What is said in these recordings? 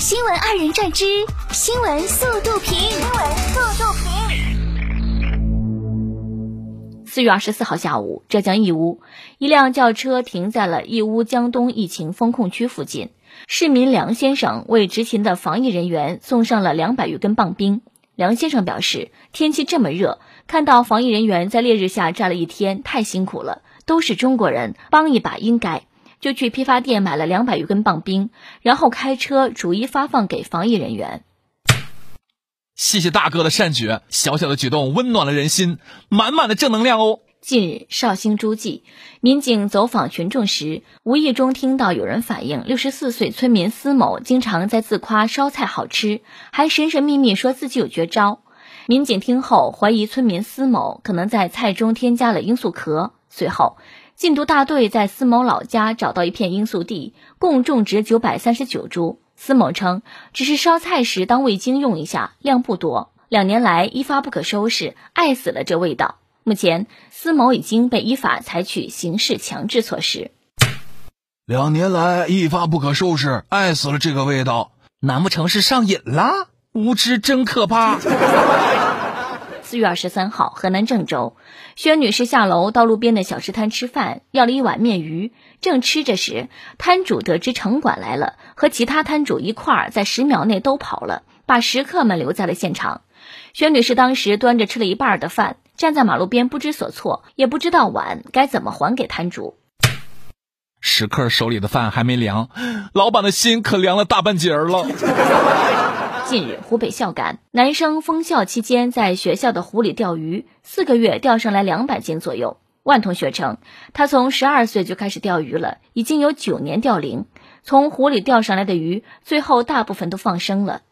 新闻二人转之新闻速度评。新闻速度评。四月二十四号下午，浙江义乌，一辆轿车停在了义乌江东疫情风控区附近。市民梁先生为执勤的防疫人员送上了两百余根棒冰。梁先生表示，天气这么热，看到防疫人员在烈日下站了一天，太辛苦了，都是中国人，帮一把应该。就去批发店买了两百余根棒冰，然后开车逐一发放给防疫人员。谢谢大哥的善举，小小的举动温暖了人心，满满的正能量哦。近日，绍兴诸暨民警走访群众时，无意中听到有人反映，六十四岁村民司某经常在自夸烧菜好吃，还神神秘秘说自己有绝招。民警听后怀疑村民司某可能在菜中添加了罂粟壳，随后禁毒大队在司某老家找到一片罂粟地，共种植九百三十九株。司某称，只是烧菜时当味精用一下，量不多。两年来一发不可收拾，爱死了这味道。目前，司某已经被依法采取刑事强制措施。两年来一发不可收拾，爱死了这个味道，难不成是上瘾了？无知真可怕。四月二十三号，河南郑州，薛女士下楼到路边的小吃摊吃饭，要了一碗面鱼。正吃着时，摊主得知城管来了，和其他摊主一块儿在十秒内都跑了，把食客们留在了现场。薛女士当时端着吃了一半的饭。站在马路边不知所措，也不知道碗该怎么还给摊主。食客手里的饭还没凉，老板的心可凉了大半截儿了。近日，湖北孝感男生封校期间在学校的湖里钓鱼，四个月钓上来两百斤左右。万同学称，他从十二岁就开始钓鱼了，已经有九年钓龄。从湖里钓上来的鱼，最后大部分都放生了。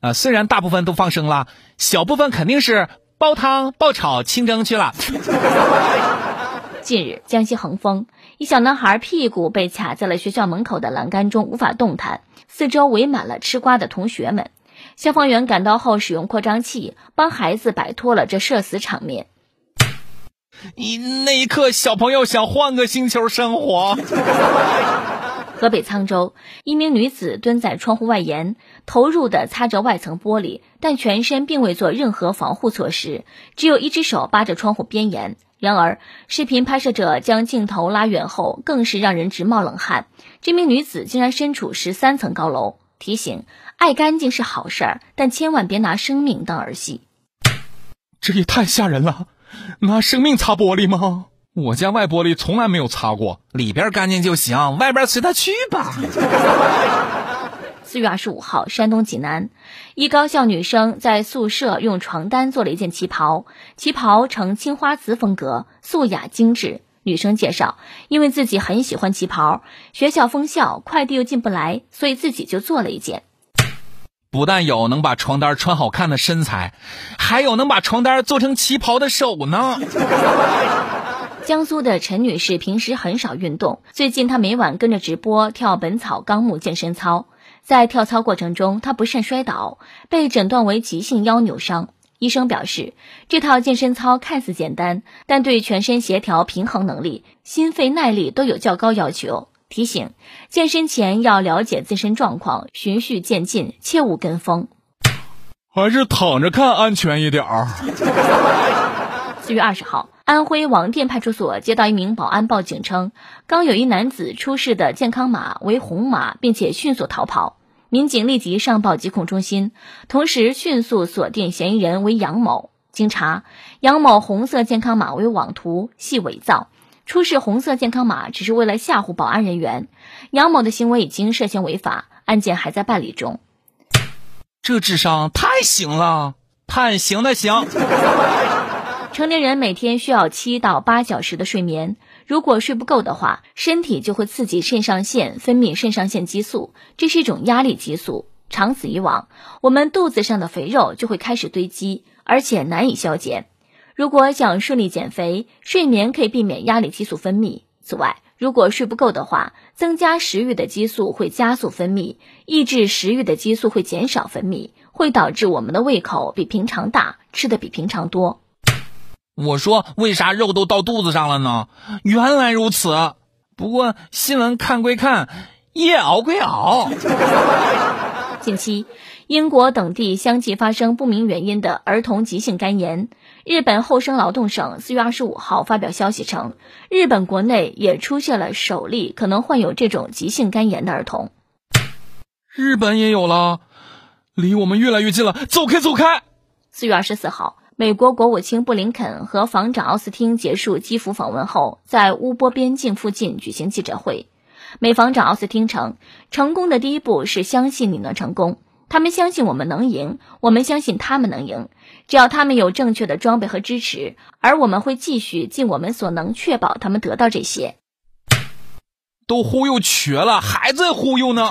啊，虽然大部分都放生了，小部分肯定是。煲汤、爆炒、清蒸去了。近日，江西恒丰一小男孩屁股被卡在了学校门口的栏杆中，无法动弹，四周围满了吃瓜的同学们。消防员赶到后，使用扩张器帮孩子摆脱了这社死场面。你那一刻，小朋友想换个星球生活。河北沧州，一名女子蹲在窗户外沿，投入的擦着外层玻璃，但全身并未做任何防护措施，只有一只手扒着窗户边沿。然而，视频拍摄者将镜头拉远后，更是让人直冒冷汗。这名女子竟然身处十三层高楼。提醒：爱干净是好事儿，但千万别拿生命当儿戏。这也太吓人了，拿生命擦玻璃吗？我家外玻璃从来没有擦过，里边干净就行，外边随他去吧。四月二十五号，山东济南一高校女生在宿舍用床单做了一件旗袍，旗袍呈青花瓷风格，素雅精致。女生介绍，因为自己很喜欢旗袍，学校封校，快递又进不来，所以自己就做了一件。不但有能把床单穿好看的身材，还有能把床单做成旗袍的手呢。江苏的陈女士平时很少运动，最近她每晚跟着直播跳《本草纲目》健身操，在跳操过程中，他不慎摔倒，被诊断为急性腰扭伤。医生表示，这套健身操看似简单，但对全身协调、平衡能力、心肺耐力都有较高要求。提醒：健身前要了解自身状况，循序渐进，切勿跟风。还是躺着看安全一点儿。四月二十号。安徽王店派出所接到一名保安报警称，刚有一男子出示的健康码为红码，并且迅速逃跑。民警立即上报疾控中心，同时迅速锁定嫌疑人为杨某。经查，杨某红色健康码为网图，系伪造，出示红色健康码只是为了吓唬保安人员。杨某的行为已经涉嫌违法，案件还在办理中。这智商太行了，判刑的刑。成年人每天需要七到八小时的睡眠，如果睡不够的话，身体就会刺激肾上腺分泌肾上腺激素，这是一种压力激素。长此以往，我们肚子上的肥肉就会开始堆积，而且难以消减。如果想顺利减肥，睡眠可以避免压力激素分泌。此外，如果睡不够的话，增加食欲的激素会加速分泌，抑制食欲的激素会减少分泌，会导致我们的胃口比平常大，吃的比平常多。我说：“为啥肉都到肚子上了呢？”原来如此。不过新闻看归看，夜熬归熬。近期，英国等地相继发生不明原因的儿童急性肝炎。日本厚生劳动省四月二十五号发表消息称，日本国内也出现了首例可能患有这种急性肝炎的儿童。日本也有了，离我们越来越近了，走开，走开！四月二十四号，美国国务卿布林肯和防长奥斯汀结束基辅访问后，在乌波边境附近举行记者会。美防长奥斯汀称，成功的第一步是相信你能成功。他们相信我们能赢，我们相信他们能赢。只要他们有正确的装备和支持，而我们会继续尽我们所能确保他们得到这些。都忽悠瘸了，还在忽悠呢。